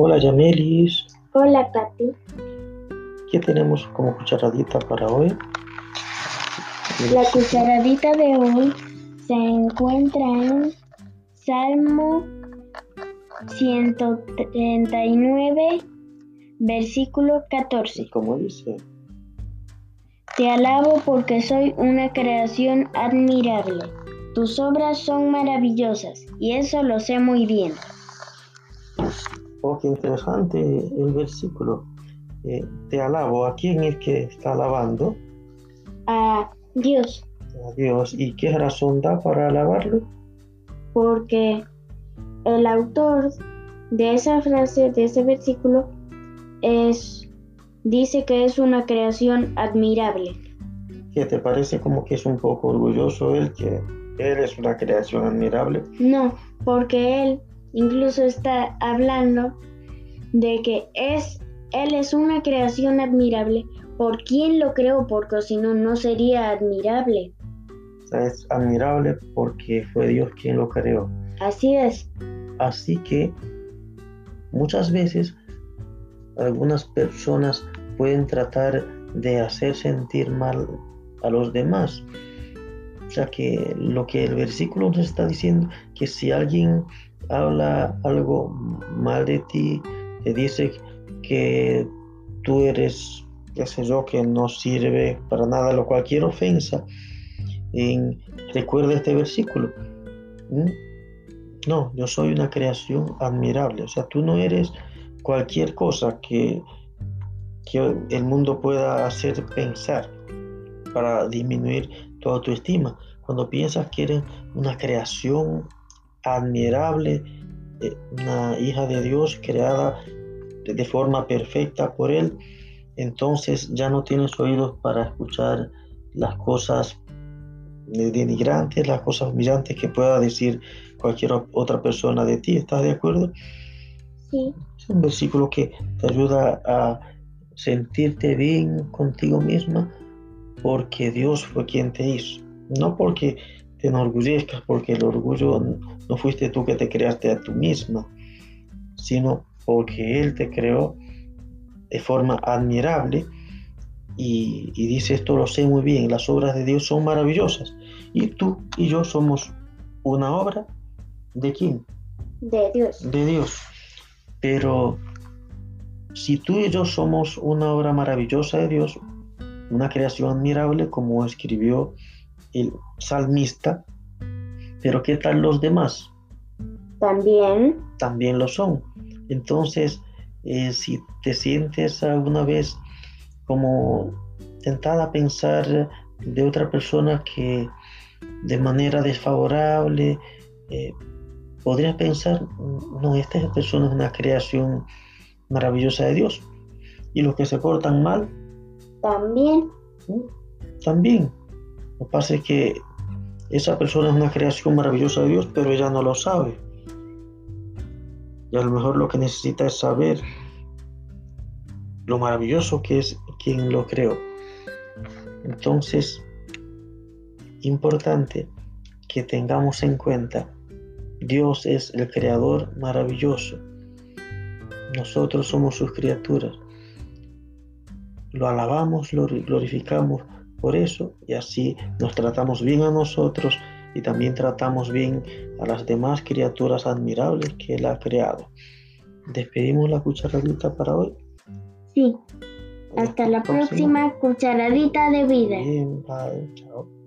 Hola Yamelis, Hola, Katy. ¿qué tenemos como cucharadita para hoy? La cucharadita de hoy se encuentra en Salmo 139, versículo 14. Como dice, Te alabo porque soy una creación admirable. Tus obras son maravillosas y eso lo sé muy bien. Oh qué interesante el versículo. Eh, te alabo, ¿a quién es que está alabando? A Dios, A Dios. ¿Y qué razón da para alabarlo? porque el autor de esa frase, de ese versículo, es dice que es una creación admirable. ¿Qué te parece como que es un poco orgulloso él que él es una creación admirable? No, porque él incluso está hablando de que es él es una creación admirable. ¿Por quién lo creó? Porque si no, no sería admirable. Es admirable porque fue Dios quien lo creó. Así es. Así que muchas veces algunas personas pueden tratar de hacer sentir mal a los demás. O sea que lo que el versículo nos está diciendo, que si alguien habla algo mal de ti, te dice que tú eres, qué sé yo, que no sirve para nada, lo cualquier ofensa, en, recuerda este versículo. ¿Mm? No, yo soy una creación admirable. O sea, tú no eres cualquier cosa que, que el mundo pueda hacer pensar para disminuir tu autoestima. Cuando piensas que eres una creación admirable, eh, una hija de Dios creada de- forma perfecta por Él, entonces ya no tienes oídos para escuchar las cosas eh, denigrantes, las cosas humillantes que pueda decir cualquier otra persona de ti. ¿Estás de acuerdo? Sí. Es un versículo que te ayuda a sentirte bien contigo misma porque Dios fue quien te hizo. No porque te enorgullezcas, porque el orgullo no fuiste tú que te creaste a tú misma, sino porque Él te creó de forma admirable y, y dice esto lo sé muy bien, las obras de Dios son maravillosas y tú y yo somos una obra de quién? De Dios. de Dios. Pero si tú y yo somos una obra maravillosa de Dios, una creación admirable como escribió el salmista, pero ¿qué tal los demás? También También lo son. Entonces, eh, si te sientes alguna vez como tentada a pensar de otra persona que de manera desfavorable, eh, podrías pensar, no, esta persona es una creación maravillosa de Dios. Y los que se portan mal, también ¿no? también. Lo que pasa es que esa persona es una creación maravillosa de Dios, pero ella no lo sabe. Y a lo mejor lo que necesita es saber lo maravilloso que es quien lo creó. Entonces, importante que tengamos en cuenta, Dios es el creador maravilloso. Nosotros somos sus criaturas. Lo alabamos, lo glorificamos por eso y así nos tratamos bien a nosotros y también tratamos bien a las demás criaturas admirables que Él ha creado. Despedimos la cucharadita para hoy. sí. Hasta la próxima cucharadita de vida. Bien, bye, chao.